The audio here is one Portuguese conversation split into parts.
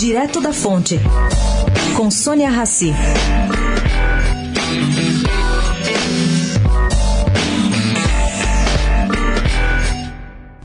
Direto da Fonte, com Sônia Rassi.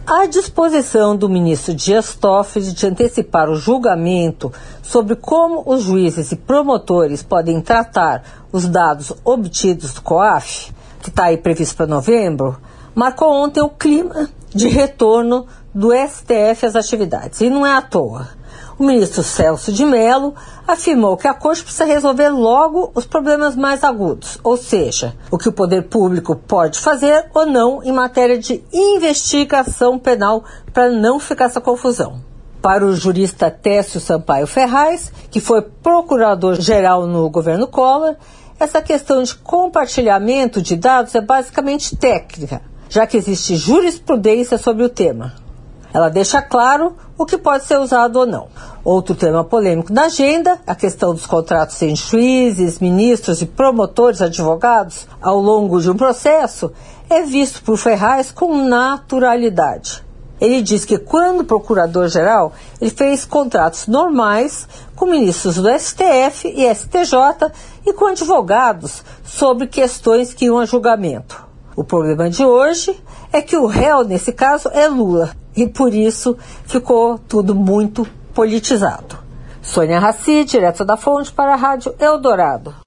A disposição do ministro Dias Toffoli de antecipar o julgamento sobre como os juízes e promotores podem tratar os dados obtidos do COAF, que está aí previsto para novembro, marcou ontem o clima de retorno do STF às atividades. E não é à toa. O ministro Celso de Mello afirmou que a Corte precisa resolver logo os problemas mais agudos, ou seja, o que o poder público pode fazer ou não em matéria de investigação penal, para não ficar essa confusão. Para o jurista Técio Sampaio Ferraz, que foi procurador-geral no governo Collor, essa questão de compartilhamento de dados é basicamente técnica, já que existe jurisprudência sobre o tema. Ela deixa claro o que pode ser usado ou não. Outro tema polêmico da agenda, a questão dos contratos entre juízes, ministros e promotores advogados ao longo de um processo, é visto por Ferraz com naturalidade. Ele diz que quando procurador-geral, ele fez contratos normais com ministros do STF e STJ e com advogados sobre questões que iam a julgamento. O problema de hoje é que o réu, nesse caso, é Lula e por isso ficou tudo muito politizado. Sônia Raci, direto da Fonte para a Rádio Eldorado.